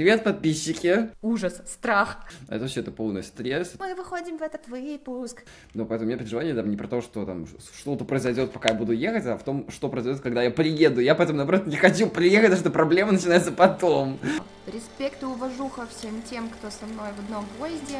Привет, подписчики! Ужас, страх. Это вообще это полный стресс. Мы выходим в этот выпуск. Но поэтому у меня переживание там не про то, что там что-то произойдет, пока я буду ехать, а в том, что произойдет, когда я приеду. Я поэтому, наоборот, не хочу приехать, потому что проблема начинается потом. Респект и уважуха всем тем, кто со мной в одном поезде.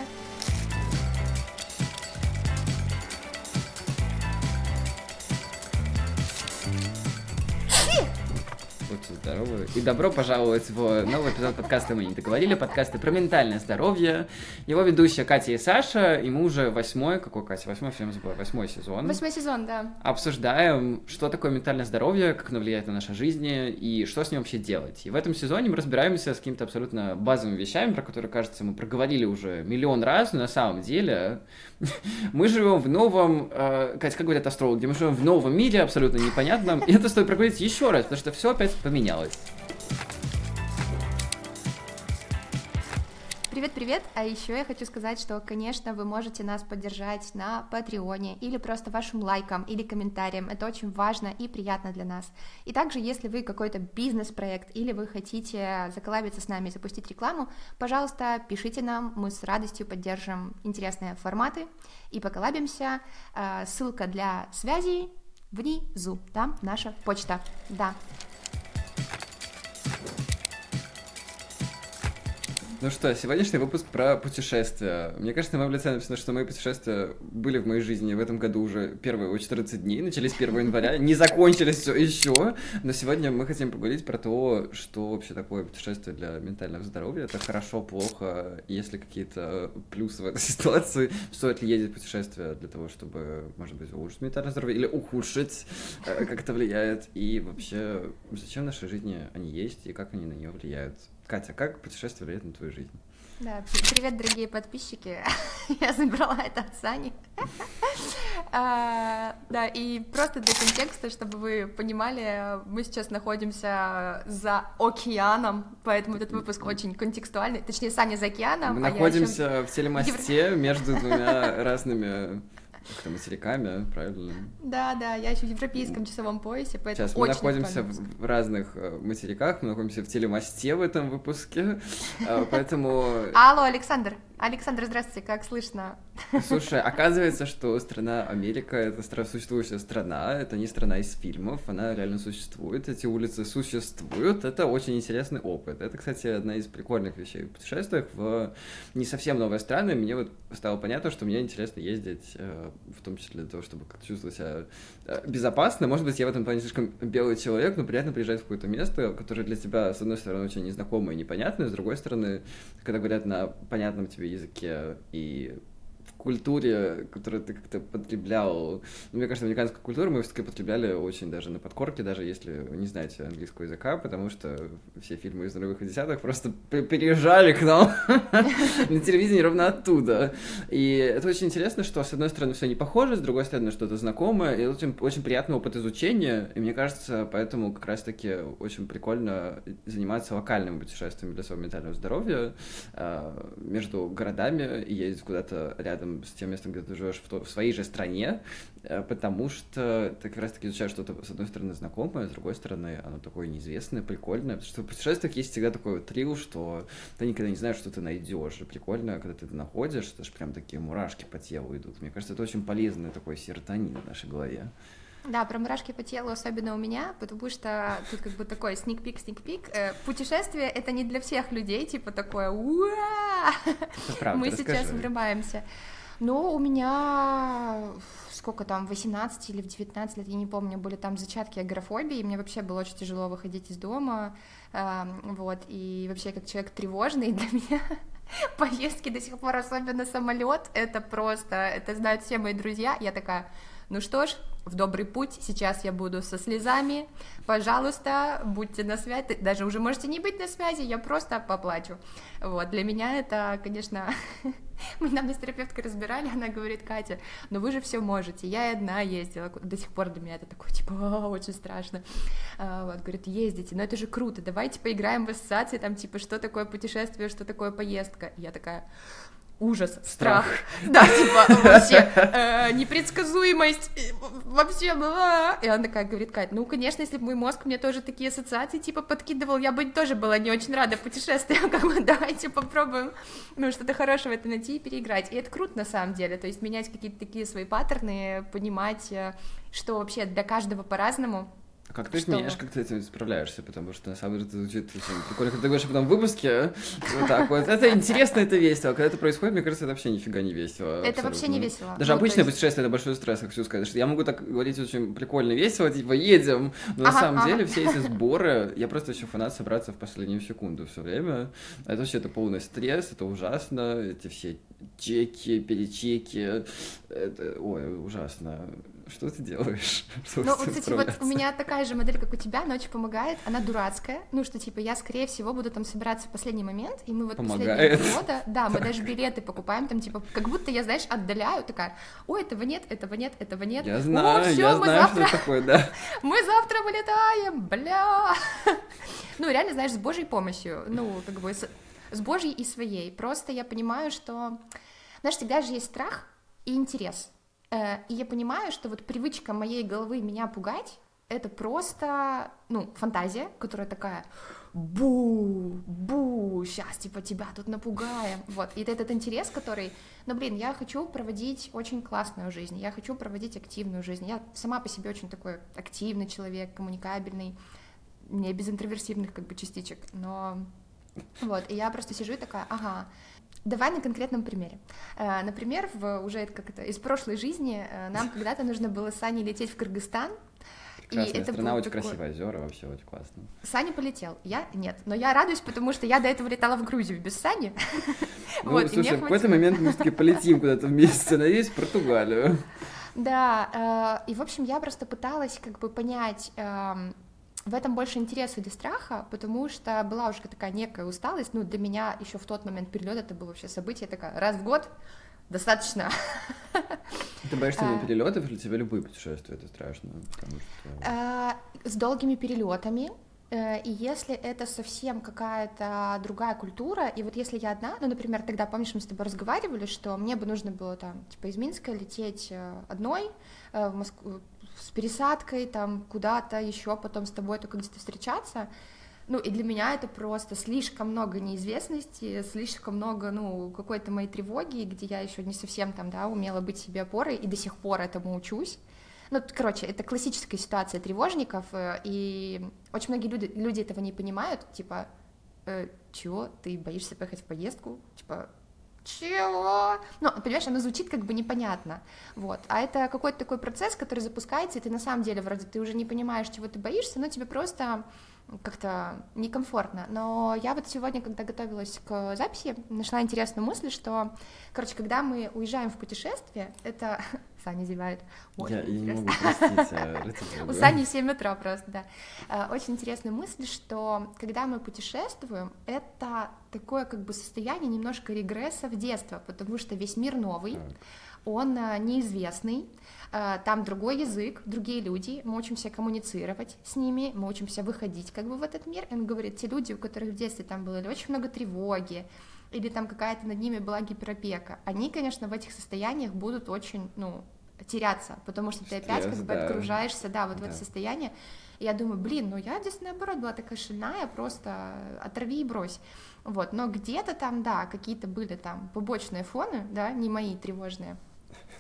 Здоровы. И добро пожаловать в новый эпизод подкаста «Мы не договорили». Подкасты про ментальное здоровье. Его ведущая Катя и Саша. И мы уже восьмой, какой, Катя, восьмой, все забыл, восьмой сезон. Восьмой сезон, да. Обсуждаем, что такое ментальное здоровье, как оно влияет на нашу жизнь и что с ним вообще делать. И в этом сезоне мы разбираемся с какими-то абсолютно базовыми вещами, про которые, кажется, мы проговорили уже миллион раз, но на самом деле мы живем в новом, э, Катя, как говорят астрологи, мы живем в новом мире, абсолютно непонятном, и это стоит проговорить еще раз, потому что все опять поменялось. Привет-привет! А еще я хочу сказать, что, конечно, вы можете нас поддержать на Патреоне или просто вашим лайком или комментарием. Это очень важно и приятно для нас. И также, если вы какой-то бизнес-проект или вы хотите заколабиться с нами и запустить рекламу, пожалуйста, пишите нам, мы с радостью поддержим интересные форматы и поколабимся. Э, ссылка для связи внизу, там наша почта, да. Ну что, сегодняшний выпуск про путешествия. Мне кажется, на моем лице написано, что мои путешествия были в моей жизни в этом году уже первые 14 дней, начались 1 января, не закончились все еще, но сегодня мы хотим поговорить про то, что вообще такое путешествие для ментального здоровья. Это хорошо, плохо, есть ли какие-то плюсы в этой ситуации, стоит ли ездить в путешествие для того, чтобы, может быть, улучшить ментальное здоровье или ухудшить, э, как это влияет, и вообще, зачем в нашей жизни они есть и как они на нее влияют. Катя, как путешествие влияет на твою жизнь? Да, привет, дорогие подписчики. Я забрала это от Сани. а, да, и просто для контекста, чтобы вы понимали, мы сейчас находимся за океаном, поэтому этот выпуск очень контекстуальный. Точнее, Саня за океаном. Мы а находимся еще... в телемосте между двумя разными материками, правильно? Да, да, я еще в европейском часовом поясе, поэтому Сейчас мы находимся в, в разных э, материках, мы находимся в телемосте в этом выпуске, э, поэтому... Алло, Александр, Александр, здравствуйте, как слышно? Слушай, оказывается, что страна Америка — это существующая страна, это не страна из фильмов, она реально существует, эти улицы существуют, это очень интересный опыт. Это, кстати, одна из прикольных вещей в путешествиях в не совсем новые страны. Мне вот стало понятно, что мне интересно ездить, э, в том числе для того, чтобы чувствовать себя безопасно. Может быть, я в этом плане слишком белый человек, но приятно приезжать в какое-то место, которое для тебя, с одной стороны, очень незнакомое и непонятное, с другой стороны, когда говорят на понятном тебе языке и культуре, которую ты как-то потреблял. Ну, мне кажется, американскую культуру мы все-таки потребляли очень даже на подкорке, даже если не знаете английского языка, потому что все фильмы из нулевых и десятых просто переезжали к нам на телевидении ровно оттуда. И это очень интересно, что с одной стороны все не похоже, с другой стороны что-то знакомое, и очень, очень приятный опыт изучения, и мне кажется, поэтому как раз-таки очень прикольно заниматься локальным путешествием для своего ментального здоровья а, между городами и ездить куда-то рядом рядом с тем местом, где ты живешь в, то, в своей же стране, э, потому что ты как раз-таки изучаешь что-то, с одной стороны, знакомое, с другой стороны, оно такое неизвестное, прикольное, потому что в путешествиях есть всегда такой вот трил, что ты никогда не знаешь, что ты найдешь, и прикольно, когда ты это находишь, это же прям такие мурашки по телу идут. Мне кажется, это очень полезный такой серотонин в нашей голове. Да, про мурашки по телу особенно у меня, потому что тут как бы такой сник-пик, сник-пик. Э, путешествие — это не для всех людей, типа такое уа Мы сейчас врываемся. Но у меня сколько там, 18 или в 19 лет, я не помню, были там зачатки агорафобии, и мне вообще было очень тяжело выходить из дома, вот, и вообще как человек тревожный для меня поездки до сих пор, особенно самолет, это просто, это знают все мои друзья, я такая, ну что ж, в добрый путь, сейчас я буду со слезами, пожалуйста, будьте на связи, даже уже можете не быть на связи, я просто поплачу. Вот, для меня это, конечно, мы нам с терапевткой разбирали, она говорит, Катя, но вы же все можете, я одна ездила, до сих пор для меня это такое, типа, очень страшно, а, вот, говорит, ездите, но это же круто, давайте поиграем в ассоциации, там, типа, что такое путешествие, что такое поездка, я такая, ужас, страх. Да, типа, вообще, э, непредсказуемость, вообще, И она такая говорит, Кать, ну, конечно, если бы мой мозг мне тоже такие ассоциации, типа, подкидывал, я бы тоже была не очень рада путешествиям, как бы, давайте попробуем, ну, что-то хорошего это найти и переиграть. И это круто, на самом деле, то есть менять какие-то такие свои паттерны, понимать, э, что вообще для каждого по-разному, как ты что? изменяешь, как ты этим справляешься? Потому что на самом деле это звучит очень прикольно, когда ты говоришь потом в выпуске, вот так вот, это интересно, это весело, а когда это происходит, мне кажется, это вообще нифига не весело. Это вообще не весело. Даже ну, обычное есть... путешествие это большой стресс, хочу сказать, что я могу так говорить очень прикольно, весело, типа едем, но ага, на самом ага. деле все эти сборы, я просто еще фанат собраться в последнюю секунду все время, это вообще это полный стресс, это ужасно, эти все чеки, перечеки, это, ой, ужасно. Что ты делаешь? Что ну, вот, кстати, вот у меня такая же модель, как у тебя, она очень помогает, она дурацкая, ну, что, типа, я, скорее всего, буду там собираться в последний момент, и мы вот помогает. последние года, да, мы даже билеты покупаем, там, типа, как будто я, знаешь, отдаляю, такая, ой, этого нет, этого нет, этого нет. Я знаю, О, всё, я знаю, завтра... что такое, да. мы завтра вылетаем, бля. ну, реально, знаешь, с Божьей помощью, ну, как бы, с, с Божьей и своей. Просто я понимаю, что, знаешь, всегда же есть страх и интерес. Э, и я понимаю, что вот привычка моей головы меня пугать, это просто, ну, фантазия, которая такая, бу, бу, сейчас, типа, тебя тут напугаем, вот, и этот интерес, который, ну, блин, я хочу проводить очень классную жизнь, я хочу проводить активную жизнь, я сама по себе очень такой активный человек, коммуникабельный, не без интроверсивных, как бы, частичек, но, вот, и я просто сижу и такая, ага, Давай на конкретном примере. Э, например, в, уже как это, из прошлой жизни э, нам когда-то нужно было с Саней лететь в Кыргызстан, Прекрасная и это страна, очень такой... красивая, озера, вообще очень классно. Саня полетел, я нет, но я радуюсь, потому что я до этого летала в Грузию без Сани. Ну, вот, слушай, в какой-то момент мы все-таки полетим куда-то вместе, надеюсь, в Португалию. Да, э, и, в общем, я просто пыталась как бы понять, эм, в этом больше интереса или страха, потому что была уже такая некая усталость. Ну, для меня еще в тот момент перелет это было вообще событие такое раз в год достаточно. Ты боишься именно а. перелетов или тебе любые путешествия это страшно? Потому что... А, с долгими перелетами. Э, и если это совсем какая-то другая культура, и вот если я одна, ну, например, тогда, помнишь, мы с тобой разговаривали, что мне бы нужно было там, типа, из Минска лететь э, одной э, в Москву, с пересадкой там куда-то еще потом с тобой только где-то встречаться. Ну, и для меня это просто слишком много неизвестности, слишком много, ну, какой-то моей тревоги, где я еще не совсем там, да, умела быть себе опорой, и до сих пор этому учусь. Ну, короче, это классическая ситуация тревожников, э, и очень многие люди, люди этого не понимают, типа, э, чего, ты боишься поехать в поездку? Типа, чего? Ну, понимаешь, оно звучит как бы непонятно, вот, а это какой-то такой процесс, который запускается, и ты на самом деле вроде ты уже не понимаешь, чего ты боишься, но тебе просто как-то некомфортно. Но я вот сегодня, когда готовилась к записи, нашла интересную мысль, что, короче, когда мы уезжаем в путешествие, это... Саня зевает. Очень я, я не могу простить. А, У Сани 7 утра просто, да. А, очень интересная мысль, что когда мы путешествуем, это такое как бы состояние немножко регресса в детство, потому что весь мир новый, он а, неизвестный, Э, там другой язык, другие люди, мы учимся коммуницировать с ними, мы учимся выходить как бы в этот мир, и он говорит, те люди, у которых в детстве там было очень много тревоги, или там какая-то над ними была гиперопека, они, конечно, в этих состояниях будут очень, ну, теряться, потому что Стресс, ты опять как бы да. да, вот да. в это состояние. И я думаю, блин, ну я здесь наоборот была такая шальная, просто оторви и брось. Вот, но где-то там, да, какие-то были там побочные фоны, да, не мои тревожные.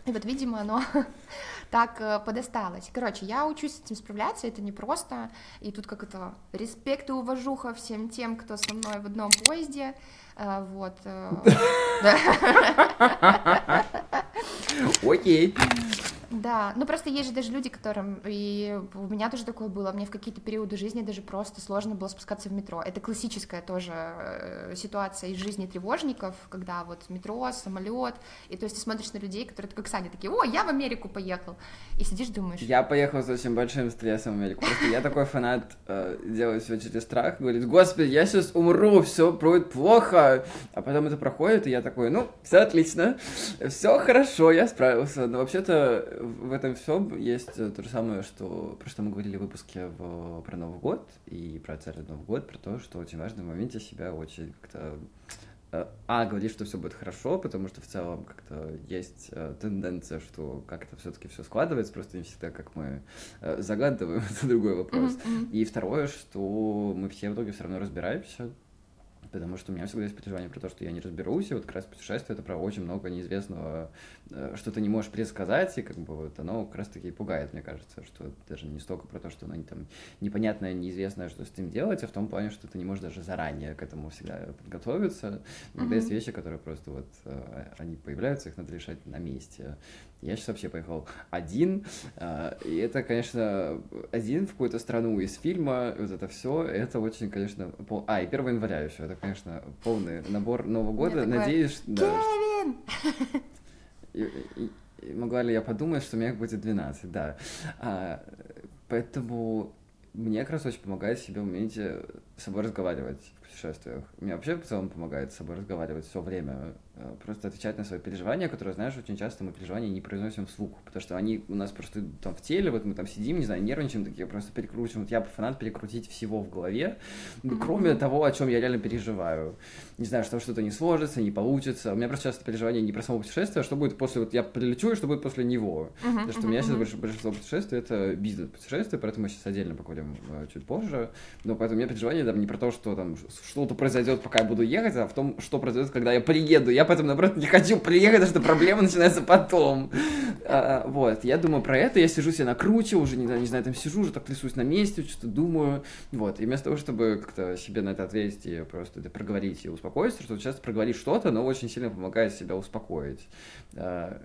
И вот, видимо, оно так э, подосталось. Короче, я учусь с этим справляться, это не просто. И тут как это респект и уважуха всем тем, кто со мной в одном поезде. Э, вот. Э, Окей. Да, ну просто есть же даже люди, которым, и у меня тоже такое было, мне в какие-то периоды жизни даже просто сложно было спускаться в метро. Это классическая тоже э, ситуация из жизни тревожников, когда вот метро, самолет, и то есть ты смотришь на людей, которые как Саня такие, о, я в Америку поехал, и сидишь думаешь... Я поехал с очень большим стрессом в Америку, просто я такой фанат, э, делает все через страх, говорит, господи, я сейчас умру, все будет плохо, а потом это проходит, и я такой, ну, все отлично, все хорошо, я справился, но вообще-то в этом всем есть э, то же самое, что про что мы говорили в выпуске в, про Новый год и про царь Новый год, про то, что очень важно в моменте себя очень как-то Э, а, говорит, что все будет хорошо, потому что в целом как-то есть э, тенденция, что как-то все-таки все складывается, просто не всегда как мы э, загадываем, это другой вопрос. Mm-hmm. И второе, что мы все в итоге все равно разбираемся, потому что у меня всегда есть переживание про то, что я не разберусь, и вот как раз путешествие — это про очень много неизвестного, э, что ты не можешь предсказать, и как бы вот оно как раз-таки и пугает, мне кажется, что даже не столько про то, что оно там непонятное, неизвестное, что с этим делать, а в том плане, что ты не можешь даже заранее к этому всегда подготовиться. Иногда mm-hmm. есть вещи, которые просто вот, э, они появляются, их надо решать на месте. Я сейчас вообще поехал один, э, и это, конечно, один в какую-то страну из фильма, вот это все, это очень, конечно, пол... а, и 1 января еще, это, конечно, полный набор Нового года, надеюсь, да. И, и, и могла ли я подумать, что у меня будет 12, да. А, поэтому мне как раз очень помогает себе в моменте с собой разговаривать в путешествиях. Мне вообще в целом помогает с собой разговаривать все время. Э, просто отвечать на свои переживания, которые, знаешь, очень часто мы переживания не произносим вслух, потому что они у нас просто там в теле, вот мы там сидим, не знаю, нервничаем, такие просто перекручиваем. Вот я фанат перекрутить всего в голове, кроме того, о чем я реально переживаю. Не знаю, что что-то не сложится, не получится. У меня просто часто переживания не про само путешествие, а что будет после, вот я прилечу, и что будет после него. Потому что у меня сейчас большинство путешествий это бизнес-путешествие, поэтому мы сейчас отдельно поговорим э, чуть позже. Но поэтому у меня переживания там не про то, что там что-то произойдет, пока я буду ехать, а в том, что произойдет, когда я приеду. Я поэтому, наоборот, не хочу приехать, потому что проблема начинается потом. А, вот, я думаю про это, я сижу себе на круче, уже, не, не знаю, там сижу, уже так трясусь на месте, что-то думаю, вот, и вместо того, чтобы как-то себе на это ответить и просто это проговорить и успокоиться, что часто проговорить что-то, но очень сильно помогает себя успокоить. А,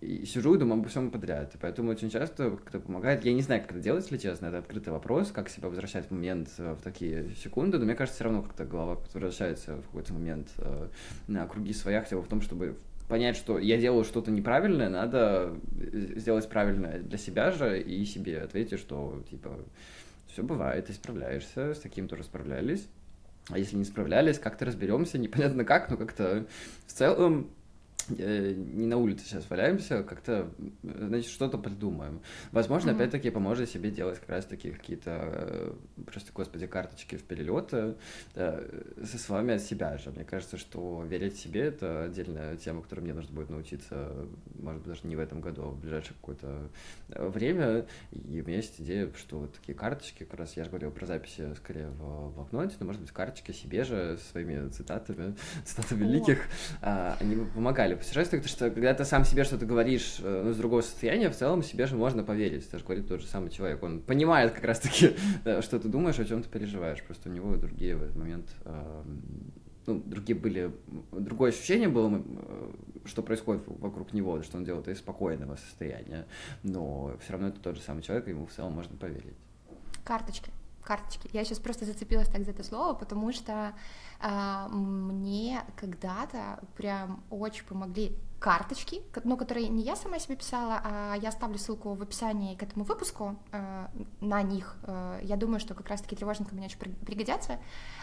и сижу и думаю обо всем подряд, и поэтому очень часто как-то помогает, я не знаю, как это делать, если честно, это открытый вопрос, как себя возвращать в момент э, в такие секунды, но мне кажется, все равно как-то голова возвращается в какой-то момент э, на круги своя, хотя бы в том, чтобы понять, что я делаю что-то неправильное, надо сделать правильное для себя же и себе ответить, что, типа, все бывает, ты справляешься, с таким тоже справлялись. А если не справлялись, как-то разберемся, непонятно как, но как-то в целом Э, не на улице сейчас валяемся, как-то, значит, что-то придумаем. Возможно, mm-hmm. опять-таки, поможет себе делать как раз-таки какие-то, э, просто, господи, карточки в перелеты э, со словами от себя же. Мне кажется, что верить себе — это отдельная тема, которой мне нужно будет научиться, может быть, даже не в этом году, а в ближайшее какое-то время. И у меня есть идея, что вот такие карточки, как раз я же говорил про записи скорее в блокноте, но, может быть, карточки себе же, своими цитатами, цитатами великих, а, они помогали в путешествиях, потому что когда ты сам себе что-то говоришь э, ну, с другого состояния, в целом себе же можно поверить. Это же говорит тот же самый человек. Он понимает как раз-таки, что ты думаешь, о чем ты переживаешь. Просто у него другие в этот момент ну, другие были, другое ощущение было, э, что происходит вокруг него, что он делает из спокойного состояния, но все равно это тот же самый человек, ему в целом можно поверить. Карточки, карточки. Я сейчас просто зацепилась так за это слово, потому что а, мне когда-то прям очень помогли карточки, ну, которые не я сама себе писала, а я оставлю ссылку в описании к этому выпуску э, на них. Э, я думаю, что как раз-таки тревожникам мне очень пригодятся,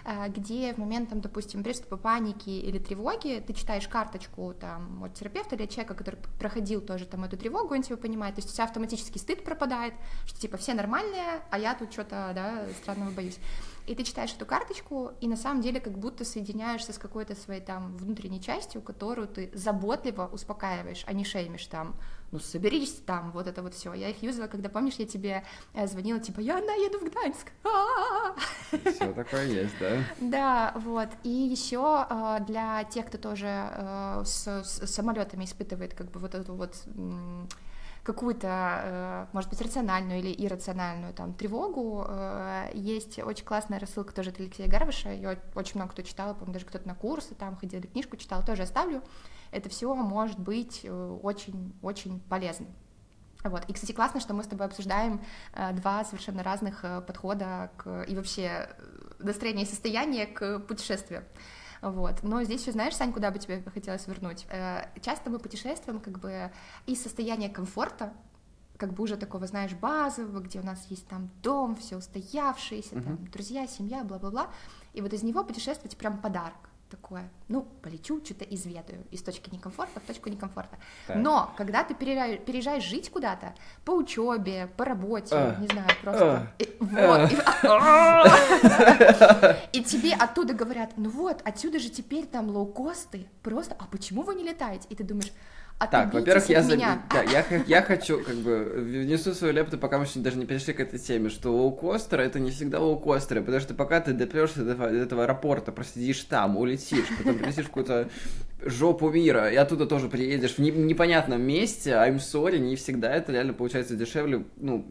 э, где в момент, там, допустим, приступа паники или тревоги ты читаешь карточку там, от терапевта или от человека, который проходил тоже там эту тревогу, он тебя понимает, то есть у тебя автоматически стыд пропадает, что типа все нормальные, а я тут что-то, да, странного боюсь. И ты читаешь эту карточку, и на самом деле как будто соединяешься с какой-то своей там внутренней частью, которую ты заботливо успокаиваешь, а не шеймишь там, ну соберись там, вот это вот все. Я их юзала, когда, помнишь, я тебе э, звонила, типа, я наеду в Гданьск. Все такое есть, да? Да, вот. И еще э, для тех, кто тоже э, с самолетами испытывает как бы вот эту вот какую-то, э, может быть, рациональную или иррациональную там тревогу. Э, есть очень классная рассылка тоже от Алексея Гарвиша, ее очень много кто читал, по-моему, даже кто-то на курсы там ходил, книжку читал, тоже оставлю. Это все может быть очень-очень э, полезным. Вот. И, кстати, классно, что мы с тобой обсуждаем два совершенно разных подхода к, и вообще настроение и состояние к путешествию. Вот. Но здесь еще знаешь, Сань, куда бы тебе хотелось вернуть? Э, часто мы путешествуем как бы из состояния комфорта, как бы уже такого, знаешь, базового, где у нас есть там дом, все устоявшееся, uh-huh. там, друзья, семья, бла-бла-бла. И вот из него путешествовать прям подарок. Такое, ну, полечу, что-то изведаю из точки некомфорта в точку некомфорта. Так. Но когда ты переезжаешь, жить куда-то по учебе, по работе, а. не знаю, просто... А. И, вот. А. И тебе оттуда говорят, ну вот, отсюда же теперь там лоукосты, просто, а почему вы не летаете? И ты думаешь, так, во-первых, я, за... да, я, я хочу, как бы, внесу свою лепту, пока мы даже не перешли к этой теме, что лоукостеры это не всегда лоукостеры, потому что пока ты допрешься до, до этого аэропорта, просидишь там, улетишь, потом прилетишь в какую-то жопу мира, и оттуда тоже приедешь в непонятном месте, I'm sorry, не всегда это реально получается дешевле, ну,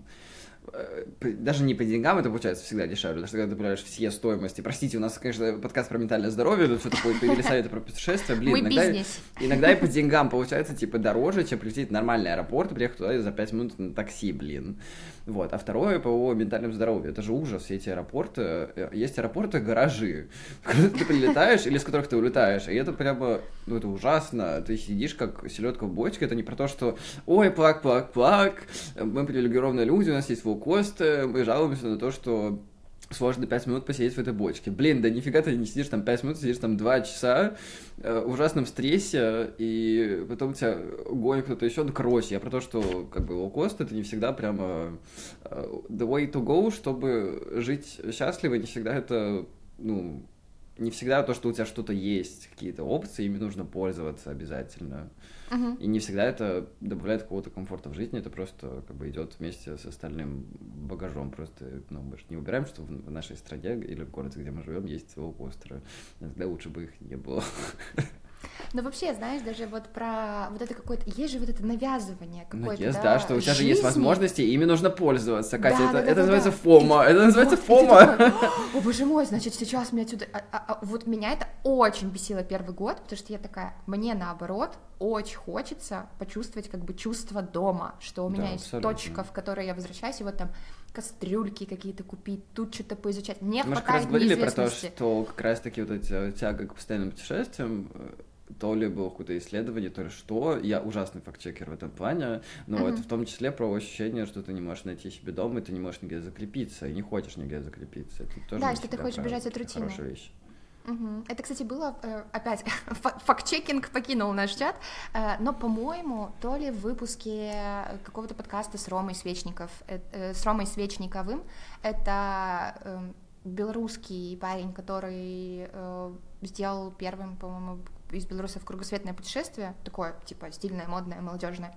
даже не по деньгам это получается всегда дешевле, потому что когда ты понимаешь все стоимости. Простите, у нас, конечно, подкаст про ментальное здоровье, тут что-то появились советы про путешествия. Блин, иногда, иногда и по деньгам получается, типа, дороже, чем прилететь в нормальный аэропорт и приехать туда за 5 минут на такси, блин. Вот. А второе по ментальному здоровью. Это же ужас, все эти аэропорты. Э, есть аэропорты, гаражи, которые ты прилетаешь или с которых ты улетаешь. И это прямо, ну, это ужасно. Ты сидишь как селедка в бочке. Это не про то, что, ой, плак, плак, плак, мы привилегированные люди, у нас есть волкосты, мы жалуемся на то, что сложно 5 минут посидеть в этой бочке. Блин, да нифига ты не сидишь там 5 минут, сидишь там 2 часа э, в ужасном стрессе, и потом тебя гонит кто-то еще. Ну, короче, я про то, что как бы лоукост это не всегда прямо э, the way to go, чтобы жить счастливо, не всегда это, ну, не всегда то, что у тебя что-то есть, какие-то опции, ими нужно пользоваться обязательно. И не всегда это добавляет какого-то комфорта в жизни, это просто как бы идет вместе с остальным багажом. Просто ну, мы же не убираем, что в нашей стране или в городе, где мы живем, есть лоукостеры. Иногда лучше бы их не было. Но вообще, знаешь, даже вот про вот это какое-то... Есть же вот это навязывание какое-то, ну, есть, да, да, что у тебя жизни. же есть возможности, ими нужно пользоваться. Катя, да, это, да, это да, называется да. фома, это называется вот, фома. Такой, О, боже мой, значит, сейчас мне отсюда... А, а, а, вот меня это очень бесило первый год, потому что я такая, мне наоборот очень хочется почувствовать как бы чувство дома, что у меня да, есть абсолютно. точка, в которой я возвращаюсь, и вот там кастрюльки какие-то купить, тут что-то поизучать. Мне Мы хватает Мы говорили про то, что как раз-таки вот эти тяга к постоянным путешествиям э, то ли было какое-то исследование, то ли что. Я ужасный фактчекер в этом плане, но uh-huh. это в том числе про ощущение, что ты не можешь найти себе дом, и ты не можешь нигде закрепиться, и не хочешь нигде закрепиться. Это тоже да, что ты хочешь бежать от рутины. Хорошая вещь. Угу. Это, кстати, было э, опять факт-чекинг покинул наш чат, э, но, по-моему, то ли в выпуске какого-то подкаста с Ромой Свечников, э, с Ромой Свечниковым, это эм, белорусский парень, который сделал первым, по-моему, из белорусов кругосветное путешествие, такое, типа, стильное, модное, молодежное,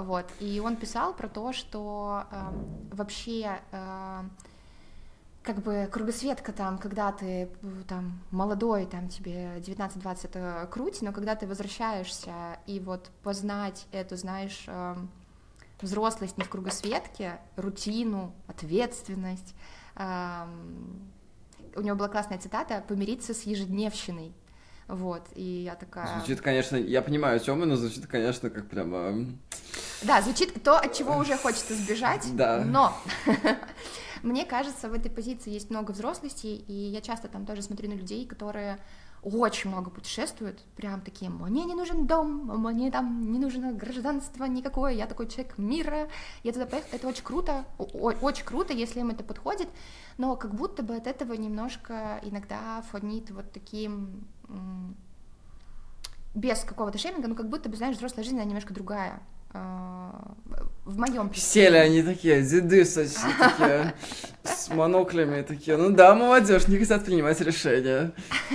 вот, и он писал про то, что эм, вообще как бы кругосветка там, когда ты там молодой, там тебе 19-20 это круть, но когда ты возвращаешься и вот познать эту, знаешь, взрослость не в кругосветке, рутину, ответственность. Эм, у него была классная цитата «помириться с ежедневщиной». Вот, и я такая... Звучит, конечно, я понимаю, о чем но звучит, конечно, как прямо... Да, звучит то, от чего уже хочется сбежать, да. но мне кажется, в этой позиции есть много взрослости, и я часто там тоже смотрю на людей, которые очень много путешествуют, прям такие, мне не нужен дом, мне там не нужно гражданство никакое, я такой человек мира, я туда поехал, это очень круто, очень круто, если им это подходит, но как будто бы от этого немножко иногда фонит вот таким без какого-то шейминга, ну как будто бы, знаешь, взрослая жизнь, она немножко другая, в моем Сели они такие, деды такие, с моноклями такие, ну да, молодежь, не хотят принимать решения.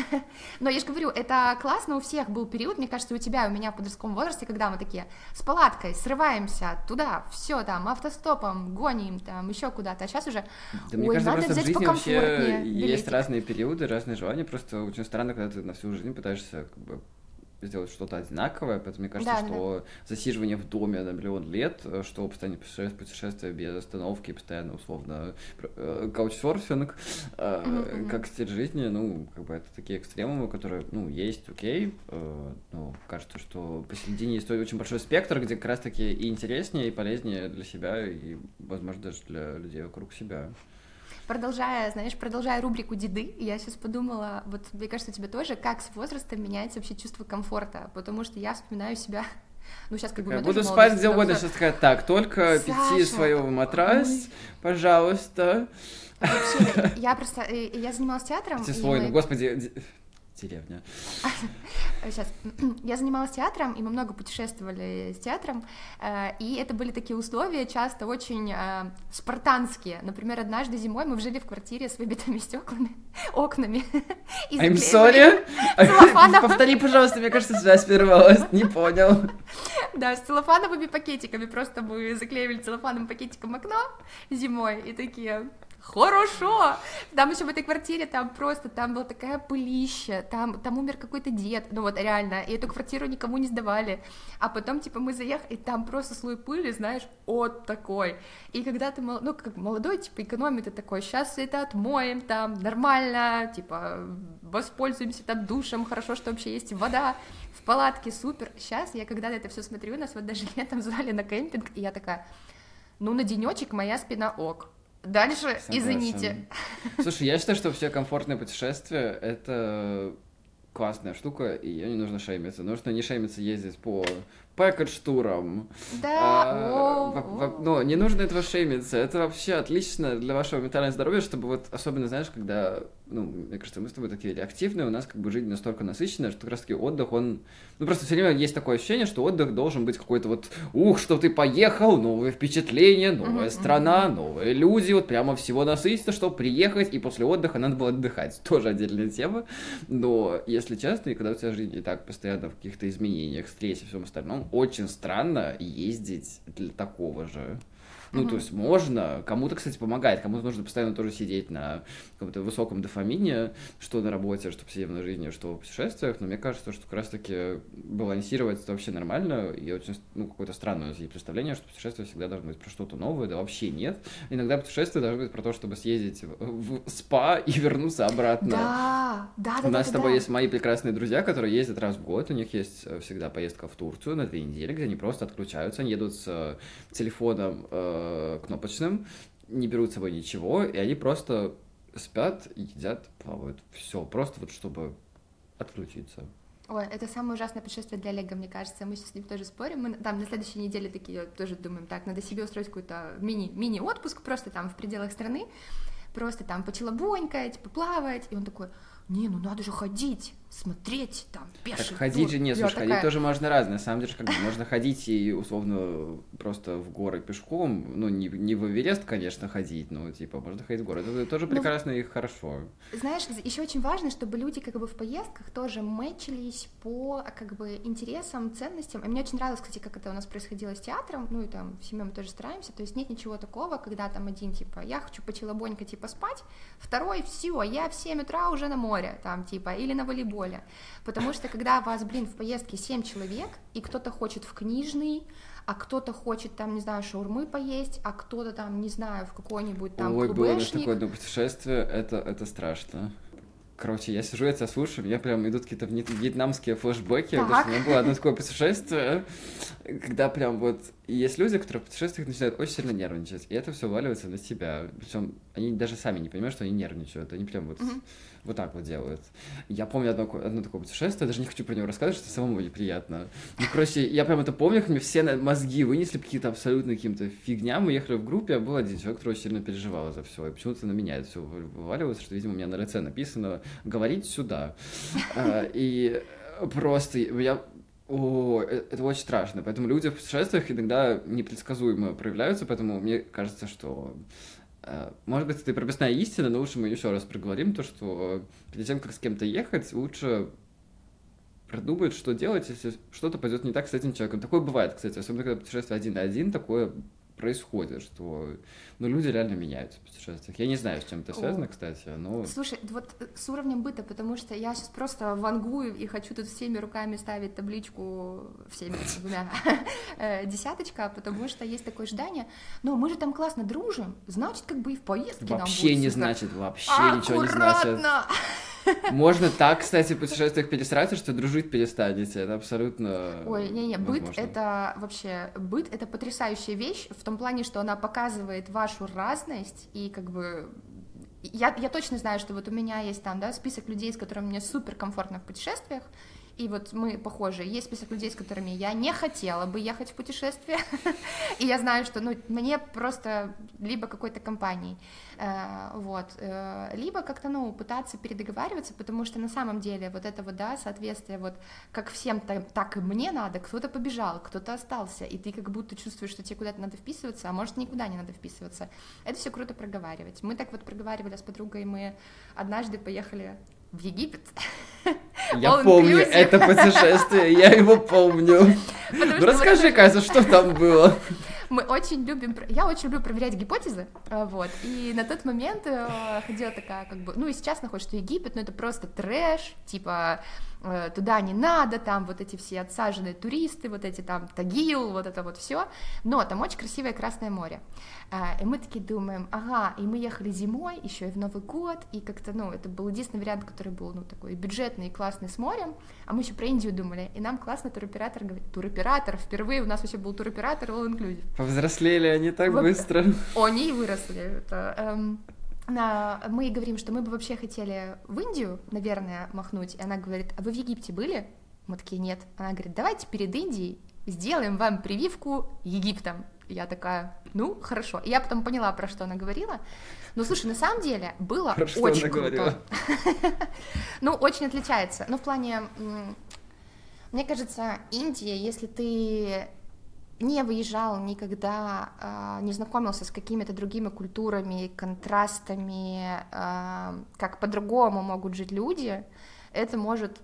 Но я же говорю, это классно, у всех был период, мне кажется, у тебя, у меня в подростковом возрасте, когда мы такие с палаткой срываемся туда, все там, автостопом, гоним там, еще куда-то, а сейчас уже, да, ой, кажется, надо взять покомфортнее Есть разные периоды, разные желания, просто очень странно, когда ты на всю жизнь пытаешься как бы сделать что-то одинаковое, поэтому мне кажется, да, что да. засиживание в доме на миллион лет, э, что постоянно путешествия без остановки, постоянно условно э, каучсерфинг, mm-hmm. как стиль жизни, ну, как бы это такие экстремумы, которые, ну, есть, окей, ну, кажется, что посередине есть очень большой спектр, где как раз-таки и интереснее, и полезнее для себя, и, возможно, даже для людей вокруг себя продолжая, знаешь, продолжая рубрику деды, я сейчас подумала, вот мне кажется, у тебя тоже, как с возрастом меняется вообще чувство комфорта, потому что я вспоминаю себя ну, сейчас как бы я Буду спать где угодно, сейчас такая, так, только Саша, пяти своего матрас, ой. пожалуйста. Вообще, я просто, я занималась театром. Пяти свой, и... ну, господи, деревня. Сейчас. Я занималась театром, и мы много путешествовали с театром, э, и это были такие условия, часто очень э, спартанские. Например, однажды зимой мы жили в квартире с выбитыми стеклами, окнами. I'm sorry? Повтори, пожалуйста, мне кажется, связь прервалась, не понял. Да, с целлофановыми пакетиками, просто мы заклеивали целлофановым пакетиком окно зимой, и такие, хорошо. Там еще в этой квартире, там просто, там была такая пылища, там, там умер какой-то дед, ну вот реально, и эту квартиру никому не сдавали. А потом, типа, мы заехали, и там просто слой пыли, знаешь, вот такой. И когда ты, ну, как молодой, типа, экономит, ты такой, сейчас это отмоем, там, нормально, типа, воспользуемся там душем, хорошо, что вообще есть вода в палатке, супер. Сейчас я, когда это все смотрю, нас вот даже летом звали на кемпинг, и я такая, ну, на денечек моя спина ок. Дальше, Согласен. извините. Слушай, я считаю, что все комфортные путешествия — это классная штука, и ее не нужно шеймиться. Нужно не шеймиться ездить по пэкэдж-туром. Да. А, в, в, ну, не нужно этого шеймиться. Это вообще отлично для вашего ментального здоровья, чтобы вот, особенно, знаешь, когда, ну, мне кажется, мы с тобой такие реактивные, у нас как бы жизнь настолько насыщенная, что как раз-таки отдых, он... Ну, просто все время есть такое ощущение, что отдых должен быть какой-то вот, ух, что ты поехал, новые впечатления, новая mm-hmm. страна, новые люди, вот прямо всего насытиться, чтобы приехать, и после отдыха надо было отдыхать. Тоже отдельная тема. Но, если честно, и когда у тебя жизнь и так постоянно в каких-то изменениях, стрессе и всем остальном, очень странно ездить для такого же. Ну, mm-hmm. то есть можно, кому-то, кстати, помогает, кому-то нужно постоянно тоже сидеть на каком-то высоком дофамине, что на работе, что в повседневной жизни, что в путешествиях, но мне кажется, что как раз-таки балансировать это вообще нормально, и очень, ну, какое-то странное представление, что путешествие всегда должно быть про что-то новое, да вообще нет. Иногда путешествие должно быть про то, чтобы съездить в, в спа и вернуться обратно. Да, да, да. У нас да, с тобой да. есть мои прекрасные друзья, которые ездят раз в год, у них есть э, всегда поездка в Турцию на две недели, где они просто отключаются, они едут с э, телефоном э, Кнопочным, не берут с собой ничего, и они просто спят, едят, плавают. Все, просто вот чтобы отключиться. Ой, это самое ужасное путешествие для Олега, мне кажется. Мы сейчас с ним тоже спорим. Мы там на следующей неделе такие тоже думаем, так, надо себе устроить какой-то мини, мини-отпуск просто там в пределах страны, просто там почелобонькать, поплавать. И он такой, не, ну надо же ходить смотреть там пеший так ходить тур. же не, слушай, такая... ходить тоже можно разное. На самом деле, как бы можно ходить и условно просто в горы пешком, ну не, не в Эверест, конечно, ходить, но типа можно ходить в горы. Это тоже ну, прекрасно и хорошо. Знаешь, еще очень важно, чтобы люди как бы в поездках тоже мэчились по как бы интересам, ценностям. И мне очень нравилось, кстати, как это у нас происходило с театром, ну и там в семье мы тоже стараемся, то есть нет ничего такого, когда там один типа я хочу почелобонька типа спать, второй все, я в 7 утра уже на море, там типа или на волейбол воля. Потому что когда вас, блин, в поездке 7 человек, и кто-то хочет в книжный, а кто-то хочет там, не знаю, шаурмы поесть, а кто-то там, не знаю, в какой-нибудь там Ой, было даже такое одно путешествие, это, это страшно. Короче, я сижу, я тебя слушаю, мне прям идут какие-то вьетнамские флешбеки, так. потому что у меня было одно такое путешествие, когда прям вот есть люди, которые в путешествиях начинают очень сильно нервничать, и это все валивается на тебя. Причем они даже сами не понимают, что они нервничают, они прям вот mm-hmm вот так вот делают. Я помню одно, одно такое путешествие, даже не хочу про него рассказывать, что самому неприятно. Ну, короче, я прям это помню, мне все мозги вынесли какие-то абсолютно каким-то фигня. Мы ехали в группе, а был один человек, который очень сильно переживал за все. И почему-то на меня это все вываливалось, что, видимо, у меня на лице написано «говорить сюда». А, и просто я о, э, это очень страшно. Поэтому люди в путешествиях иногда непредсказуемо проявляются, поэтому мне кажется, что Э, может быть, это и прописная истина, но лучше мы еще раз проговорим то, что перед тем, как с кем-то ехать, лучше продумать, что делать, если что-то пойдет не так с этим человеком. Такое бывает, кстати, особенно когда путешествие один на один, такое происходит, что ну, люди реально меняются в путешествиях. Я не знаю, с чем это связано, О. кстати, но... Слушай, вот э, с уровнем быта, потому что я сейчас просто вангую и хочу тут всеми руками ставить табличку, всеми двумя, э, десяточка, потому что есть такое ожидание, но мы же там классно дружим, значит, как бы и в поездке Вообще не значит, вообще ничего не значит. Можно так, кстати, в путешествиях перестараться, что дружить перестанете. Это абсолютно Ой, не-не, быт — это вообще... Быт — это потрясающая вещь в том плане, что она показывает вашу разность и как бы я, я точно знаю, что вот у меня есть там, да, список людей, с которыми мне супер комфортно в путешествиях, и вот мы похожи. Есть список людей, с которыми я не хотела бы ехать в путешествие, и я знаю, что ну, мне просто либо какой-то компанией, э, вот, э, либо как-то, ну, пытаться передоговариваться, потому что на самом деле вот это вот, да, соответствие, вот, как всем так и мне надо, кто-то побежал, кто-то остался, и ты как будто чувствуешь, что тебе куда-то надо вписываться, а может, никуда не надо вписываться. Это все круто проговаривать. Мы так вот проговаривали с подругой, мы однажды поехали в Египет. Я помню это путешествие, я его помню. Ну расскажи, Катя, что там было? Мы очень любим, я очень люблю проверять гипотезы, а, вот, и на тот момент э, ходила такая, как бы, ну и сейчас находит, что Египет, ну это просто трэш, типа, туда не надо, там вот эти все отсаженные туристы, вот эти там Тагил, вот это вот все, но там очень красивое Красное море, э, и мы такие думаем, ага, и мы ехали зимой, еще и в Новый год, и как-то, ну, это был единственный вариант, который был, ну, такой бюджетный и классный с морем, а мы еще про Индию думали, и нам классный туроператор говорит, туроператор, впервые у нас вообще был туроператор all inclusive. Повзрослели они так вот, быстро. Они выросли, это... Эм, мы говорим, что мы бы вообще хотели в Индию, наверное, махнуть, и она говорит, а вы в Египте были? Мы такие, нет. Она говорит, давайте перед Индией сделаем вам прививку Египтом. Я такая, ну, хорошо. И я потом поняла, про что она говорила. Но слушай, на самом деле было про очень круто. Ну, очень отличается. Ну, в плане, мне кажется, Индия, если ты не выезжал никогда, э, не знакомился с какими-то другими культурами, контрастами, э, как по-другому могут жить люди, это может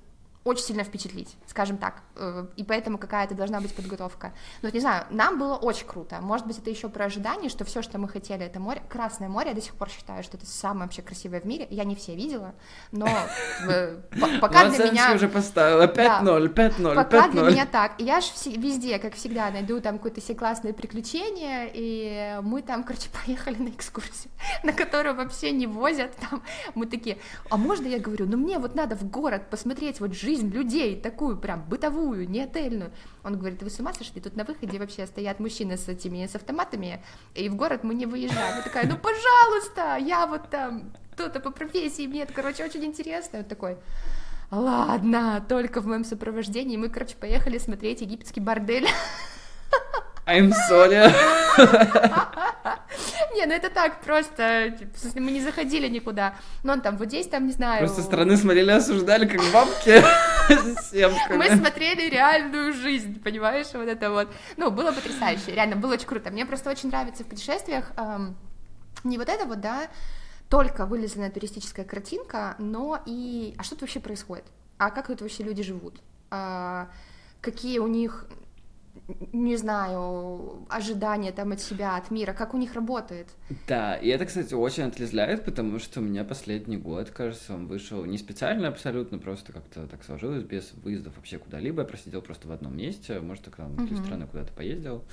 очень сильно впечатлить, скажем так, э, и поэтому какая-то должна быть подготовка. Ну, не знаю, нам было очень круто. Может быть, это еще про ожидание, что все, что мы хотели, это море, Красное море. Я до сих пор считаю, что это самое вообще красивое в мире. Я не все видела, но пока для меня... уже поставила 5-0, 5-0, Пока для меня так. Я же везде, как всегда, найду там какое-то все классное приключение, и мы там, короче, поехали на экскурсию, на которую вообще не возят. Там мы такие, а можно я говорю, ну мне вот надо в город посмотреть вот жизнь жизнь людей, такую прям бытовую, не отельную. Он говорит, вы с ума сошли, тут на выходе вообще стоят мужчины с этими, с автоматами, и в город мы не выезжаем. Я такая, ну пожалуйста, я вот там кто-то по профессии, мне это, короче, очень интересно. Он такой, ладно, только в моем сопровождении. Мы, короче, поехали смотреть египетский бордель. I'm sorry. Не, ну это так, просто, типа, мы не заходили никуда. Но он там, вот здесь, там, не знаю... Просто стороны смотрели, осуждали, как бабки Мы смотрели реальную жизнь, понимаешь, вот это вот. Ну, было потрясающе, реально, было очень круто. Мне просто очень нравится в путешествиях не вот это вот, да, только вылезанная туристическая картинка, но и... А что тут вообще происходит? А как тут вообще люди живут? А, какие у них не знаю, ожидания там от себя, от мира, как у них работает. Да, и это, кстати, очень отлезляет, потому что у меня последний год, кажется, он вышел не специально абсолютно, просто как-то так сложилось, без выездов вообще куда-либо, я просидел просто в одном месте, может, так там в три страны куда-то поездил,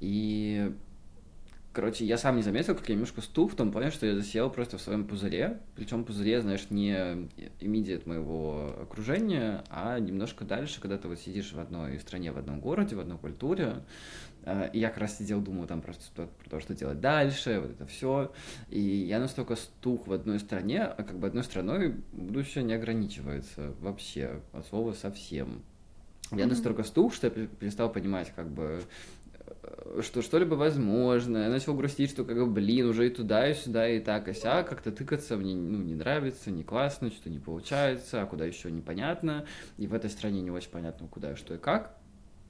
и Короче, я сам не заметил, как я немножко стул в том плане, что я засел просто в своем пузыре. Причем пузыре, знаешь, не имидиат моего окружения, а немножко дальше, когда ты вот сидишь в одной стране, в одном городе, в одной культуре. А, и я как раз сидел, думал там просто про то, что делать дальше, вот это все. И я настолько стух в одной стране, а как бы одной страной будущее не ограничивается вообще, от слова совсем. Я настолько стух, что я перестал понимать, как бы, что что-либо возможно. Я начал грустить, что как бы, блин, уже и туда, и сюда, и так, и сяк, как-то тыкаться мне ну, не нравится, не классно, что-то не получается, а куда еще непонятно. И в этой стране не очень понятно, куда, что и как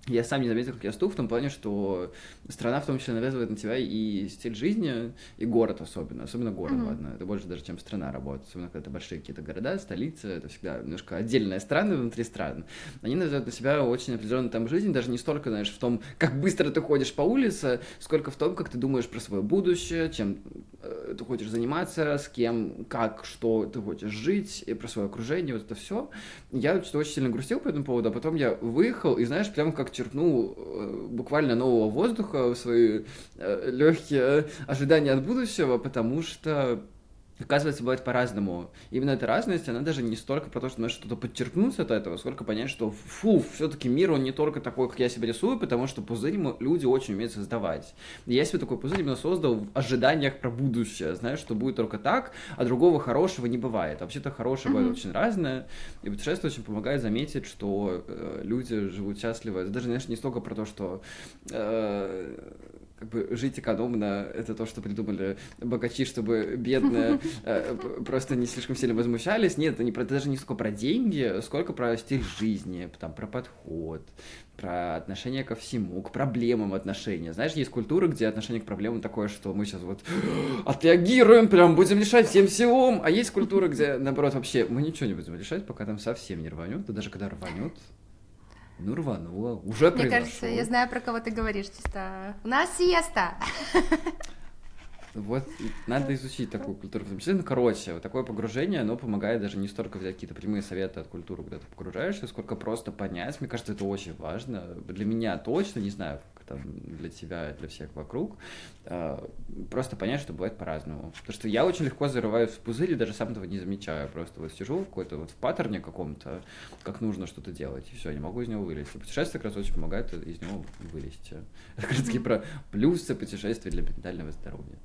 я сам не заметил, как я стул, в том плане, что страна в том числе навязывает на тебя и стиль жизни, и город особенно, особенно город, mm-hmm. ладно, это больше даже, чем страна работает, особенно когда это большие какие-то города, столицы, это всегда немножко отдельная страна внутри стран. Они навязывают на себя очень определенную там жизнь, даже не столько, знаешь, в том, как быстро ты ходишь по улице, сколько в том, как ты думаешь про свое будущее, чем э, ты хочешь заниматься, с кем, как, что ты хочешь жить, и про свое окружение, вот это все. Я что-то очень сильно грустил по этому поводу, а потом я выехал, и знаешь, прям как черпнул э, буквально нового воздуха в свои э, легкие ожидания от будущего, потому что оказывается, бывает по-разному. Именно эта разность, она даже не столько про то, что знаешь, что-то подчеркнуть от этого, сколько понять, что фу, все-таки мир, он не только такой, как я себе рисую, потому что пузырь люди очень умеют создавать. И я себе такой пузырь именно создал в ожиданиях про будущее, знаешь, что будет только так, а другого хорошего не бывает. А вообще-то хорошее mm-hmm. бывает очень разное, и путешествие очень помогает заметить, что э, люди живут счастливо. Это даже, знаешь, не столько про то, что э, как бы жить экономно, это то, что придумали богачи, чтобы бедные э, просто не слишком сильно возмущались. Нет, это, не это даже не столько про деньги, сколько про стиль жизни, там, про подход, про отношение ко всему, к проблемам отношения. Знаешь, есть культуры, где отношение к проблемам такое, что мы сейчас вот отреагируем, прям будем решать всем всего, а есть культуры, где, наоборот, вообще мы ничего не будем решать, пока там совсем не рванет, да даже когда рванет, ну, рванула. Уже Мне кажется, я знаю, про кого ты говоришь, чисто. У нас сиеста. Вот надо изучить такую культуру. Ну, короче, вот такое погружение, оно помогает даже не столько взять какие-то прямые советы от культуры, когда ты погружаешься, сколько просто понять. Мне кажется, это очень важно. Для меня точно, не знаю, там для тебя, для всех вокруг, а, просто понять, что бывает по-разному. Потому что я очень легко зарываюсь в пузырь и даже сам этого не замечаю. Просто вот сижу в какой-то вот в паттерне каком-то, как нужно что-то делать, и все, не могу из него вылезти. Путешествие как раз очень помогает из него вылезти. Это как про плюсы путешествия для ментального здоровья.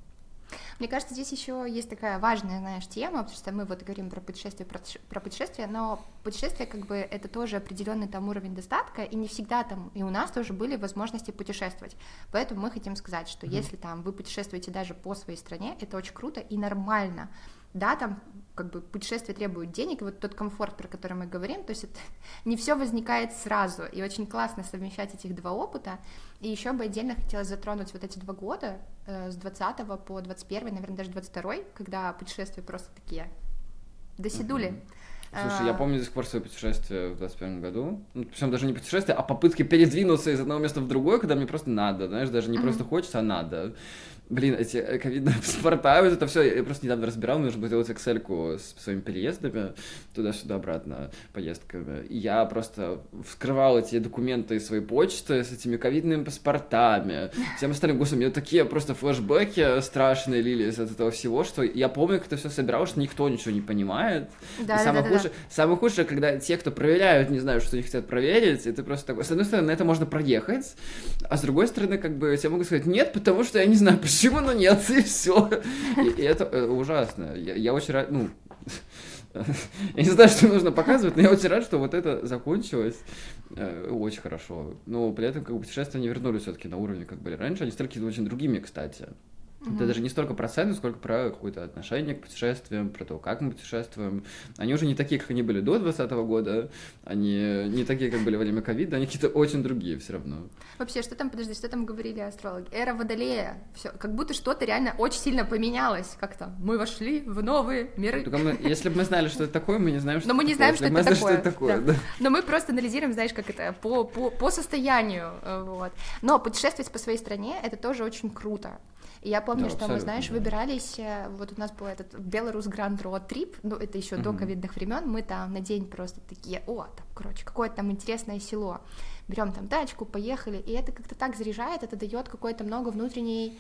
Мне кажется, здесь еще есть такая важная, знаешь, тема, потому что мы вот говорим про путешествие, про, про путешествие, но путешествие как бы это тоже определенный там уровень достатка, и не всегда там и у нас тоже были возможности путешествовать. Поэтому мы хотим сказать, что mm-hmm. если там вы путешествуете даже по своей стране, это очень круто и нормально да, там как бы путешествие требует денег, и вот тот комфорт, про который мы говорим, то есть это не все возникает сразу, и очень классно совмещать этих два опыта, и еще бы отдельно хотелось затронуть вот эти два года, э, с 20 по 21, наверное, даже 22, когда путешествия просто такие доседули. Uh-huh. Слушай, а... я помню до сих пор свое путешествие в 21 году. Ну, причем даже не путешествие, а попытки передвинуться из одного места в другое, когда мне просто надо, знаешь, даже не uh-huh. просто хочется, а надо. Блин, эти э, ковидные паспорта, вот это все, я просто недавно разбирал, мне нужно было сделать excel с своими переездами, туда-сюда, обратно, поездками. И я просто вскрывал эти документы из своей почты с этими ковидными паспортами, всем остальным. Господи, у меня такие просто флешбеки страшные лились от этого всего, что я помню, как это все собирал, что никто ничего не понимает. Да, и да, самое, да, худшее, да. самое худшее, когда те, кто проверяют, не знают, что они хотят проверить, и ты просто такой, с одной стороны, на это можно проехать, а с другой стороны, как бы, тебе могут сказать, нет, потому что я не знаю, почему почему, ну нет, и все. И, и это э, ужасно. Я, я очень рад, ну, я не знаю, что нужно показывать, но я очень рад, что вот это закончилось э, очень хорошо. Но при этом как бы путешествия не вернулись все-таки на уровень, как были раньше. Они стали какие-то очень другими, кстати. Угу. Это даже не столько про цену, сколько про какое-то отношение к путешествиям, про то, как мы путешествуем. Они уже не такие, как они были до 2020 года, они не такие, как были во время ковида, они какие-то очень другие все равно. Вообще, что там, подожди, что там говорили астрологи? Эра Водолея, все, как будто что-то реально очень сильно поменялось, как то Мы вошли в новые миры. Только мы, если бы мы знали, что это такое, мы не знаем, что Но мы не знаем, что, это такое. что это такое. Да. Да. Но мы просто анализируем, знаешь, как это, по, по, по состоянию, э, вот. Но путешествовать по своей стране, это тоже очень круто. И я помню, да, что мы, знаешь, выбирались, э, вот у нас был этот Белорус Гранд Роад Трип, ну, это еще mm-hmm. до ковидных времен, мы там на день просто такие, о, там, короче, какое-то там интересное село, берем там тачку, поехали, и это как-то так заряжает, это дает какое-то много внутренней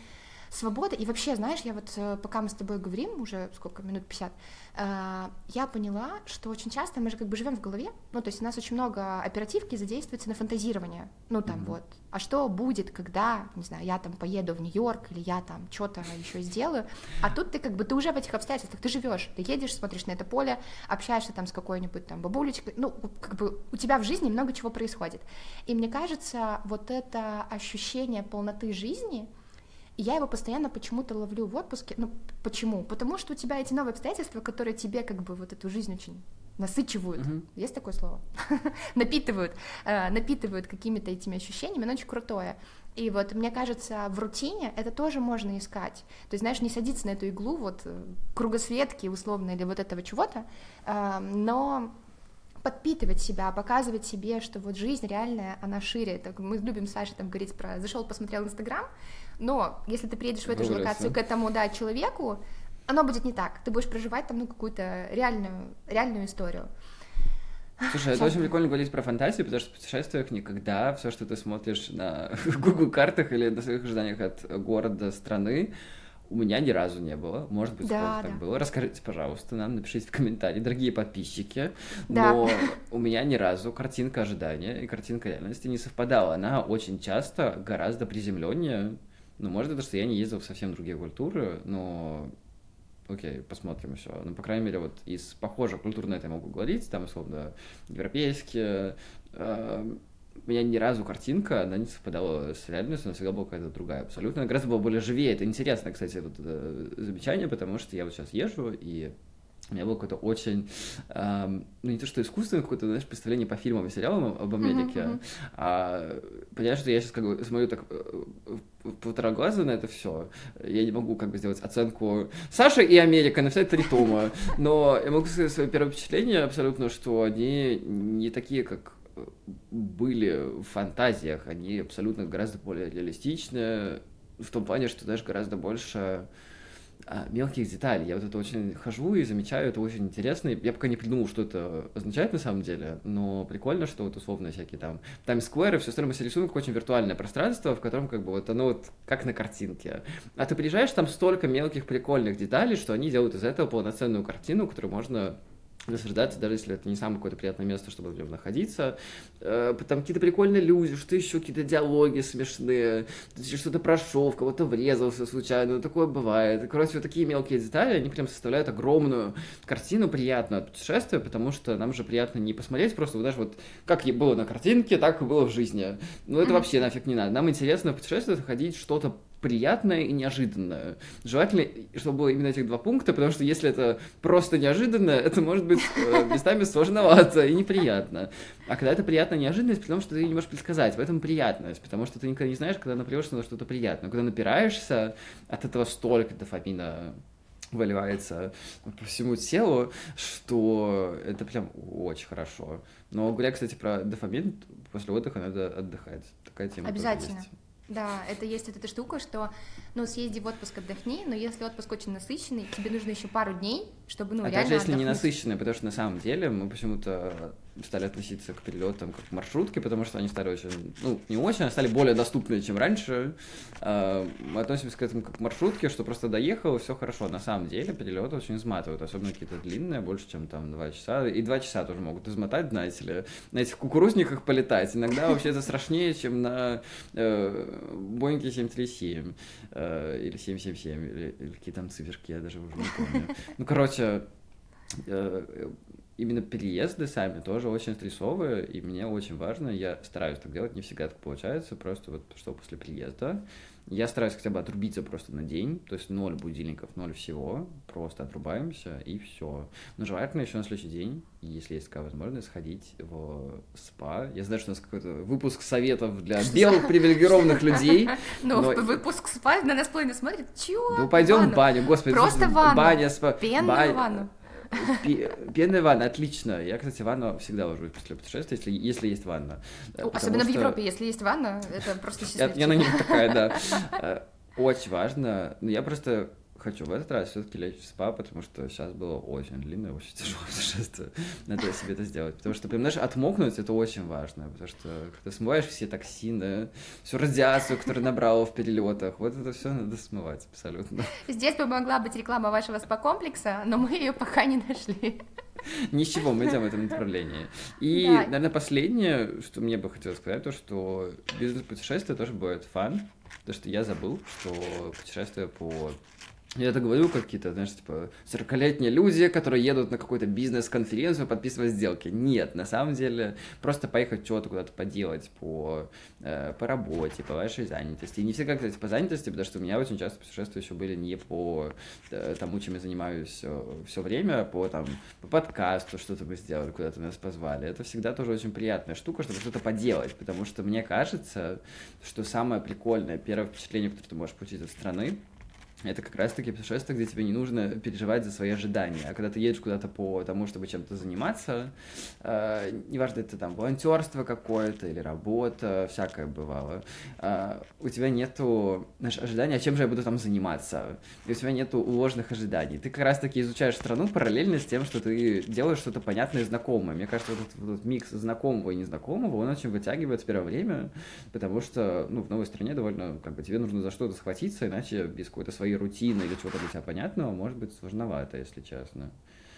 свободы. И вообще, знаешь, я вот э, пока мы с тобой говорим, уже сколько, минут 50, э, я поняла, что очень часто мы же как бы живем в голове, ну, то есть у нас очень много оперативки задействуется на фантазирование, ну, там mm-hmm. вот, а что будет, когда, не знаю, я там поеду в Нью-Йорк, или я там что-то еще сделаю, а тут ты как бы, ты уже в этих обстоятельствах, ты живешь, ты едешь, смотришь на это поле, общаешься там с какой-нибудь там бабулечкой, ну, как бы у тебя в жизни много чего происходит. И мне кажется, вот это ощущение полноты жизни, и я его постоянно почему-то ловлю в отпуске. Ну, почему? Потому что у тебя эти новые обстоятельства, которые тебе как бы вот эту жизнь очень насычивают. Uh-huh. Есть такое слово? напитывают. Э, напитывают какими-то этими ощущениями, оно очень крутое. И вот мне кажется, в рутине это тоже можно искать. То есть, знаешь, не садиться на эту иглу вот э, кругосветки условно или вот этого чего-то, э, но подпитывать себя, показывать себе, что вот жизнь реальная, она шире. Так мы любим с Сашей там говорить про зашел, посмотрел Инстаграм, но если ты приедешь в эту же локацию к этому, да, человеку, оно будет не так. Ты будешь проживать там, ну, какую-то реальную, реальную историю. Слушай, это очень прикольно говорить про фантазию, потому что в путешествиях никогда все, что ты смотришь на Google картах или на своих ожиданиях от города, страны, у меня ни разу не было. Может быть, да, так да. было. Расскажите, пожалуйста, нам напишите в комментарии, дорогие подписчики. Да. Но у меня ни разу картинка ожидания и картинка реальности не совпадала. Она очень часто гораздо приземленнее. Ну, может, это что я не ездил в совсем другие культуры, но окей, посмотрим еще. Ну, по крайней мере, вот из похожих культур на это я могу говорить, там, условно, европейские, э, у меня ни разу картинка, она не совпадала с реальностью, она всегда была какая-то другая абсолютно. Она гораздо была более живее. Это интересно, кстати, вот это замечание, потому что я вот сейчас езжу, и у меня было какое-то очень, эм, ну не то что искусственное, какое-то, знаешь, представление по фильмам и сериалам об Америке, uh-huh, uh-huh. а понимаешь, что я сейчас как бы смотрю так э, полтора глаза на это все, я не могу как бы сделать оценку Саша и Америка, написать три тома, но я могу сказать свое первое впечатление абсолютно, что они не такие, как были в фантазиях, они абсолютно гораздо более реалистичны, в том плане, что даже гораздо больше мелких деталей. Я вот это очень хожу и замечаю, это очень интересно. Я пока не придумал, что это означает на самом деле, но прикольно, что вот условно всякие там и все остальное рисуем как очень виртуальное пространство, в котором как бы вот оно вот как на картинке. А ты приезжаешь, там столько мелких прикольных деталей, что они делают из этого полноценную картину, которую можно наслаждаться, даже если это не самое какое-то приятное место, чтобы в нем находиться. Э, там какие-то прикольные люди, что еще какие-то диалоги смешные, что-то прошел, в кого-то врезался случайно, ну, такое бывает. Короче, вот такие мелкие детали, они прям составляют огромную картину приятную от путешествия, потому что нам же приятно не посмотреть просто, вот даже вот как было на картинке, так и было в жизни. Ну, это вообще нафиг не надо. Нам интересно в путешествие находить что-то приятное и неожиданное. Желательно, чтобы было именно этих два пункта, потому что если это просто неожиданно, это может быть э, местами сложновато и неприятно. А когда это приятная неожиданность, потому что ты не можешь предсказать, в этом приятность, потому что ты никогда не знаешь, когда напрешься на что-то приятное. Когда напираешься, от этого столько дофамина выливается по всему телу, что это прям очень хорошо. Но говоря, кстати, про дофамин, после отдыха надо отдыхать. Такая тема Обязательно. Да, это есть вот эта штука, что, ну, съезди в отпуск, отдохни, но если отпуск очень насыщенный, тебе нужно еще пару дней, чтобы, ну, а реально даже если отдохнуть. не насыщенный, потому что на самом деле мы почему-то стали относиться к перелетам как к маршрутке, потому что они стали очень, ну, не очень, а стали более доступны, чем раньше. А, мы относимся к этому как к маршрутке, что просто доехал, и все хорошо. На самом деле перелеты очень изматывают, особенно какие-то длинные, больше, чем там два часа. И два часа тоже могут измотать, знаете ли. На этих кукурузниках полетать. Иногда вообще это страшнее, чем на э, Боинге 737 э, или 777, или, или какие там циферки, я даже уже не помню. Ну, короче, э, именно переезды сами тоже очень стрессовые, и мне очень важно, я стараюсь так делать, не всегда так получается, просто вот что после переезда, я стараюсь хотя бы отрубиться просто на день, то есть ноль будильников, ноль всего, просто отрубаемся и все. Но желательно еще на следующий день, если есть такая возможность, сходить в спа. Я знаю, что у нас какой-то выпуск советов для белых привилегированных людей. Ну, выпуск спа на нас половина смотрит, чего? Ну, пойдем в баню, господи. Просто ванну. Баня, спа. Пенную ванну. Пенная ванна, отлично. Я, кстати, ванну всегда ложусь после путешествия, если, если есть ванна. Особенно что... в Европе, если есть ванна, это просто счастливчик. Я на ней такая, да. Э, очень важно. Я просто хочу в этот раз все-таки лечь в спа, потому что сейчас было очень длинное, очень тяжелое путешествие. Надо себе это сделать. Потому что, понимаешь, отмокнуть это очень важно, потому что когда смываешь все токсины, всю радиацию, которую набрала в перелетах, вот это все надо смывать абсолютно. Здесь бы могла быть реклама вашего спа-комплекса, но мы ее пока не нашли. Ничего, мы идем в этом направлении. И, да. наверное, последнее, что мне бы хотелось сказать, то, что бизнес-путешествие тоже будет фан, потому что я забыл, что путешествие по я это говорю, какие-то, знаешь, типа, 40-летние люди, которые едут на какую-то бизнес-конференцию, подписывать сделки. Нет, на самом деле, просто поехать что-то куда-то поделать по, э, по работе, по вашей занятости. И не всегда, кстати, по занятости, потому что у меня очень часто путешествия еще были не по э, тому, чем я занимаюсь все, все время, а по, там, по подкасту что-то мы сделали, куда-то нас позвали. Это всегда тоже очень приятная штука, чтобы что-то поделать, потому что мне кажется, что самое прикольное первое впечатление, которое ты можешь получить от страны, это как раз-таки путешествие, где тебе не нужно переживать за свои ожидания. А когда ты едешь куда-то по тому, чтобы чем-то заниматься, э, неважно, это там волонтерство какое-то или работа, всякое бывало, э, у тебя нету знаешь, ожидания, а чем же я буду там заниматься. И у тебя нету уложенных ожиданий. Ты как раз-таки изучаешь страну параллельно с тем, что ты делаешь что-то понятное и знакомое. Мне кажется, вот этот, вот этот микс знакомого и незнакомого, он очень вытягивает в первое время, потому что ну, в новой стране довольно, как бы, тебе нужно за что-то схватиться, иначе без какой-то своей твоей рутины или чего-то для тебя понятного может быть сложновато, если честно.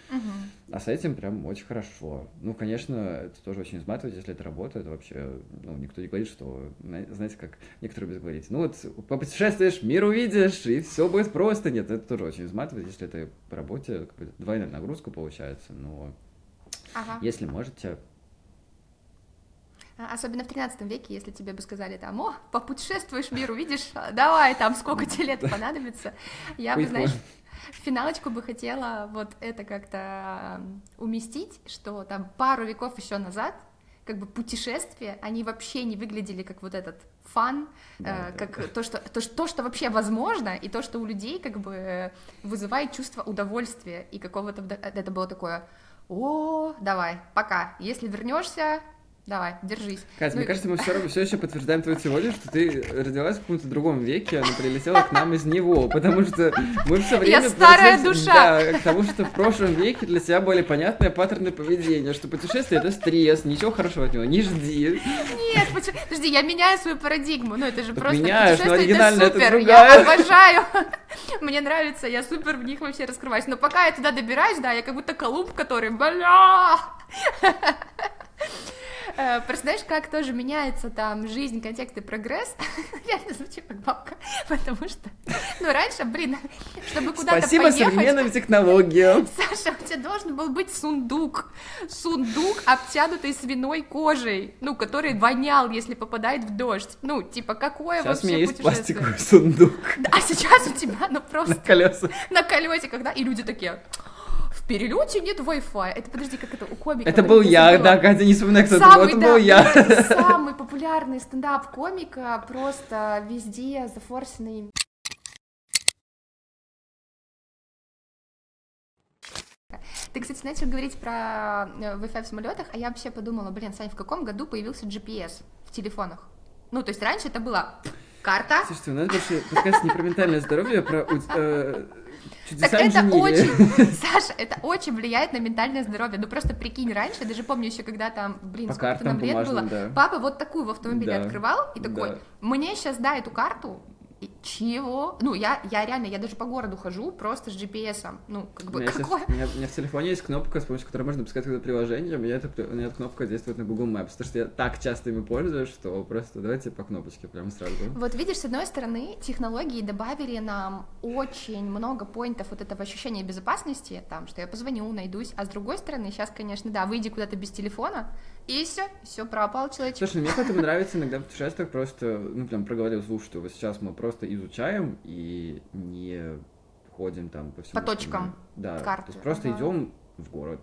Угу. А с этим прям очень хорошо. Ну, конечно, это тоже очень изматывает, если это работает. Вообще, ну, никто не говорит, что, знаете, как некоторые любят говорить, ну вот, попутешествуешь, мир увидишь, и все будет просто. Нет, это тоже очень изматывает, если это по работе, как бы двойная нагрузка получается, но ага. если можете, Особенно в 13 веке, если тебе бы сказали там, о, попутешествуешь мир, увидишь, давай, там, сколько тебе лет понадобится, я бы, знаешь, в финалочку бы хотела вот это как-то уместить, что там пару веков еще назад как бы путешествия, они вообще не выглядели как вот этот фан, да, э, как да. То, что, то, то, что вообще возможно, и то, что у людей как бы вызывает чувство удовольствия и какого-то... Это было такое, о, давай, пока, если вернешься, Давай, держись. Катя, ну... мне кажется, мы все, равно, все еще подтверждаем твою теорию, что ты родилась в каком-то другом веке, она прилетела к нам из него, потому что мы все время... Я старая душа! Да, к тому, что в прошлом веке для тебя были понятные паттерны поведения, что путешествие — это стресс, ничего хорошего от него не жди. Нет, подожди, я меняю свою парадигму, ну это же так просто меняешь, но оригинально это супер, это я обожаю, мне нравится, я супер в них вообще раскрываюсь, но пока я туда добираюсь, да, я как будто Колумб, который, бля... Э, просто знаешь, как тоже меняется там жизнь, контекст и прогресс. Реально звучит как бабка, потому что, ну, раньше, блин, чтобы куда-то Спасибо поехать... современным технологиям. Саша, у тебя должен был быть сундук. Сундук, обтянутый свиной кожей, ну, который вонял, если попадает в дождь. Ну, типа, какое сейчас вообще у меня есть пластиковый сундук. А сейчас у тебя, ну, просто... На колесах. На колесиках, да, и люди такие перелете нет Wi-Fi. Это, подожди, как это у комика? Это был я, забыла. да, Катя, не вспоминай, кто самый, это был, это да, был я. Самый популярный стендап комика, просто везде зафорсенный. Ты, кстати, начал говорить про э, Wi-Fi в самолетах, а я вообще подумала, блин, Сань, в каком году появился GPS в телефонах? Ну, то есть раньше это была карта. Слушайте, у нас больше подкаст не про ментальное здоровье, а про э, Чудеса так это очень, Саша, это очень влияет на ментальное здоровье. Ну просто прикинь, раньше, я даже помню еще, когда там, блин, По сколько нам лет было, да. папа вот такую в автомобиле да. открывал и такой, да. мне сейчас дай эту карту, чего? Ну, я, я реально, я даже по городу хожу просто с GPS-ом. Ну, как бы, у меня какое? Сейчас, у, меня, у меня в телефоне есть кнопка, с помощью которой можно пускать какое-то приложение, у меня, эта, у меня эта кнопка действует на Google Maps, потому что я так часто ими пользуюсь, что просто давайте по кнопочке прямо сразу. Вот видишь, с одной стороны, технологии добавили нам очень много поинтов вот этого ощущения безопасности, там, что я позвоню, найдусь, а с другой стороны, сейчас, конечно, да, выйди куда-то без телефона, и все, все пропал человечек. Слушай, мне поэтому нравится иногда в путешествиях просто, ну, прям проговорил звук, что вот сейчас мы просто изучаем и не ходим там по всему. По точкам. Да, карты. то есть просто ага. идем в город,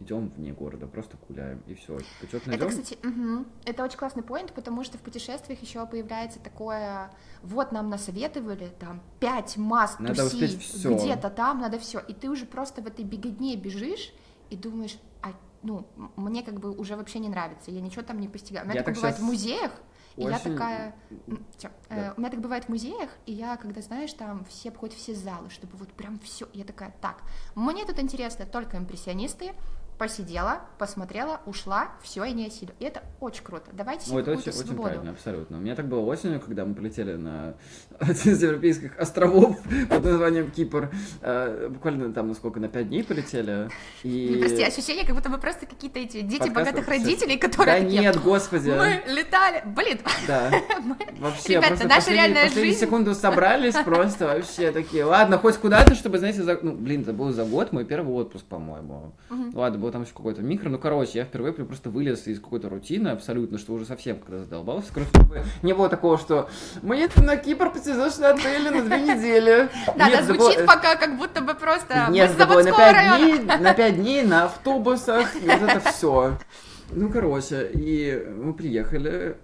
идем вне города, просто гуляем, и все. Это, кстати, угу. это очень классный поинт, потому что в путешествиях еще появляется такое, вот нам насоветовали, там, пять масс надо где-то там, надо все, и ты уже просто в этой беготне бежишь, и думаешь, а ну, мне как бы уже вообще не нравится, я ничего там не постигаю. У меня я так бывает в музеях, очень... я такая... Да. Э, у меня так бывает в музеях, и я, когда, знаешь, там все обходят все залы, чтобы вот прям все, я такая, так, мне тут интересно только импрессионисты, посидела, посмотрела, ушла, все, и не осилю. И это очень круто. Давайте себе Ой, это очень, свободу. очень правильно, абсолютно. У меня так было осенью, когда мы полетели на один из европейских островов под названием Кипр. Э, буквально там, насколько, на пять дней полетели. И... Прости, ощущение, как будто мы просто какие-то эти дети Подкаст... богатых родителей, которые Да такие, нет, господи. Мы летали, блин. Да. Вообще, Ребята, просто наша реальная жизнь. секунду собрались просто вообще такие, ладно, хоть куда-то, чтобы, знаете, за... ну, блин, это был за год мой первый отпуск, по-моему. Ладно, был там еще какой-то микро. Ну, короче, я впервые просто вылез из какой-то рутины абсолютно, что уже совсем когда задолбался. Короче, не было такого, что мы на Кипр посидишь на отеле на две недели. Да, да, звучит пока как будто бы просто Нет, с тобой на пять дней, на пять дней на автобусах, и вот это все. Ну, короче, и мы приехали,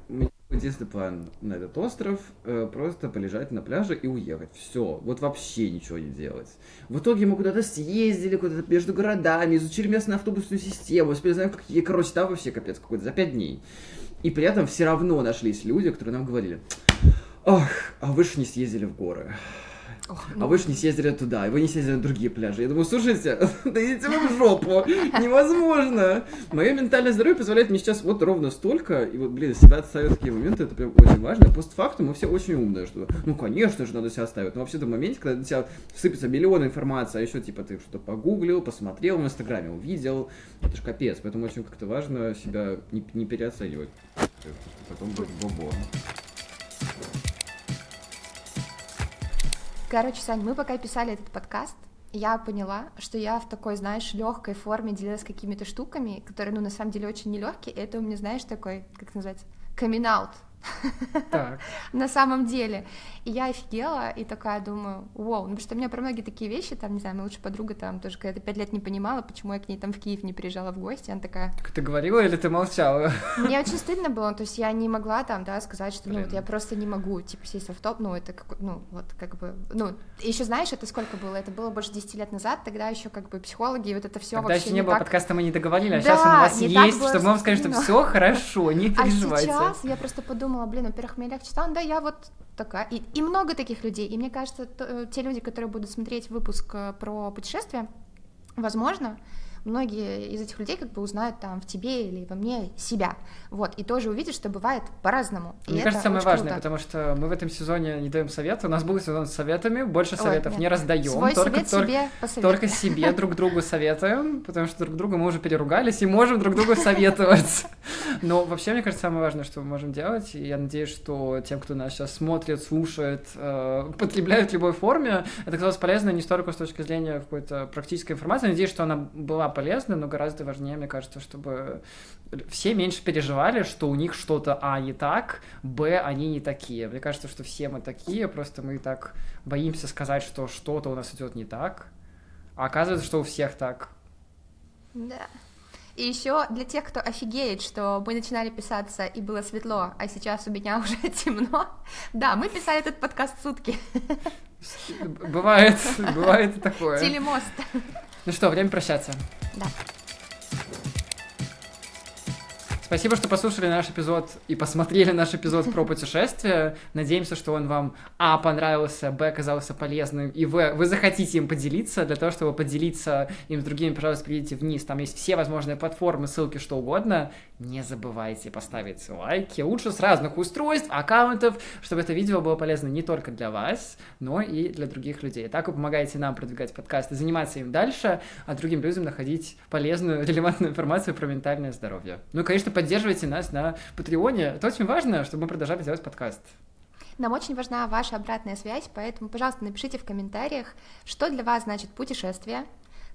Единственный план на этот остров э, просто полежать на пляже и уехать. Все. Вот вообще ничего не делать. В итоге мы куда-то съездили, куда-то между городами, изучили местную автобусную систему, успели знаем, какие, короче, там вообще капец какой-то, за пять дней. И при этом все равно нашлись люди, которые нам говорили, ох, а вы же не съездили в горы. А вы же не съездили туда, и вы не съездили на другие пляжи. Я думаю, слушайте, да идите вы в жопу, невозможно. Мое ментальное здоровье позволяет мне сейчас вот ровно столько, и вот, блин, себя отставить такие моменты, это прям очень важно. Постфактум мы все очень умные, что, ну, конечно же, надо себя оставить. Но вообще-то в моменте, когда на тебя сыпется миллион информации, а еще, типа, ты что-то погуглил, посмотрел в Инстаграме, увидел, это ж капец. Поэтому очень как-то важно себя не, не переоценивать. Потом будет бобо. Короче, Сань, мы пока писали этот подкаст, я поняла, что я в такой, знаешь, легкой форме делилась какими-то штуками, которые, ну, на самом деле очень нелегкие. Это у меня, знаешь, такой, как называется, на самом деле. И я офигела, и такая думаю, вау, ну потому что у меня про многие такие вещи, там, не знаю, моя лучшая подруга там тоже когда-то пять лет не понимала, почему я к ней там в Киев не приезжала в гости, она такая... Так ты говорила или ты молчала? Мне очень стыдно было, то есть я не могла там, да, сказать, что, ну, вот я просто не могу, типа, сесть в автобус, ну, это, как, ну, вот, как бы, ну, еще знаешь, это сколько было? Это было больше 10 лет назад, тогда еще, как бы, психологи, и вот это все Тогда еще не было так... подкаста, мы не договорили, а да, сейчас он у вас есть, чтобы мы вам сказали, что все хорошо, не переживайте. А сейчас я просто подумала, блин, во-первых, мне легче стало, да, я вот такая. И, и много таких людей. И мне кажется, то, э, те люди, которые будут смотреть выпуск э, про путешествия, возможно, многие из этих людей как бы узнают там в тебе или во мне себя, вот, и тоже увидят, что бывает по-разному. Мне кажется, самое важное, круто. потому что мы в этом сезоне не даем советы, у нас был сезон с советами, больше советов Ой, не раздаем, Свой только, совет только, себе только себе друг другу советуем, потому что друг другу мы уже переругались и можем друг другу советовать. Но вообще, мне кажется, самое важное, что мы можем делать, и я надеюсь, что тем, кто нас сейчас смотрит, слушает, э, потребляет в любой форме, это оказалось полезно не столько с точки зрения какой-то практической информации, надеюсь, что она была полезна, но гораздо важнее, мне кажется, чтобы все меньше переживали, что у них что-то, а, не так, б, они не такие. Мне кажется, что все мы такие, просто мы так боимся сказать, что что-то у нас идет не так, а оказывается, что у всех так. Да. И еще для тех, кто офигеет, что мы начинали писаться и было светло, а сейчас у меня уже темно. Да, мы писали этот подкаст сутки. Бывает, бывает такое. Телемост. Ну что, время прощаться. Да. Спасибо, что послушали наш эпизод и посмотрели наш эпизод про путешествие. Надеемся, что он вам, а, понравился, б, оказался полезным, и в, вы захотите им поделиться. Для того, чтобы поделиться им с другими, пожалуйста, придите вниз. Там есть все возможные платформы, ссылки, что угодно. Не забывайте поставить лайки. Лучше с разных устройств, аккаунтов, чтобы это видео было полезно не только для вас, но и для других людей. Так вы помогаете нам продвигать подкасты, заниматься им дальше, а другим людям находить полезную, релевантную информацию про ментальное здоровье. Ну и, конечно, поддерживайте нас на Патреоне. Это очень важно, чтобы мы продолжали делать подкаст. Нам очень важна ваша обратная связь, поэтому, пожалуйста, напишите в комментариях, что для вас значит путешествие,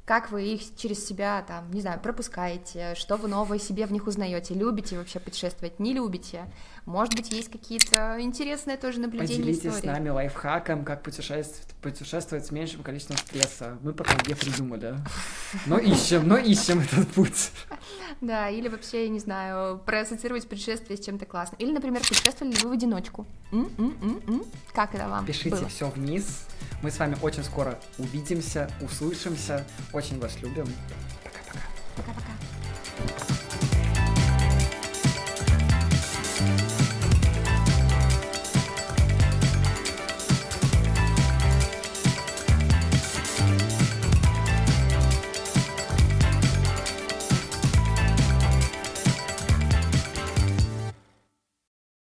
как вы их через себя, там, не знаю, пропускаете, что вы новое себе в них узнаете, любите вообще путешествовать, не любите, может быть, есть какие-то интересные тоже наблюдения Поделитесь истории. с нами лайфхаком, как путешествовать, путешествовать с меньшим количеством стресса. Мы пока не придумали. Но ищем, но ищем этот путь. Да, или вообще, я не знаю, проассоциировать путешествие с чем-то классным. Или, например, путешествовали ли вы в одиночку? М-м-м-м. Как это вам Пишите все вниз. Мы с вами очень скоро увидимся, услышимся. Очень вас любим. Пока-пока. Пока-пока.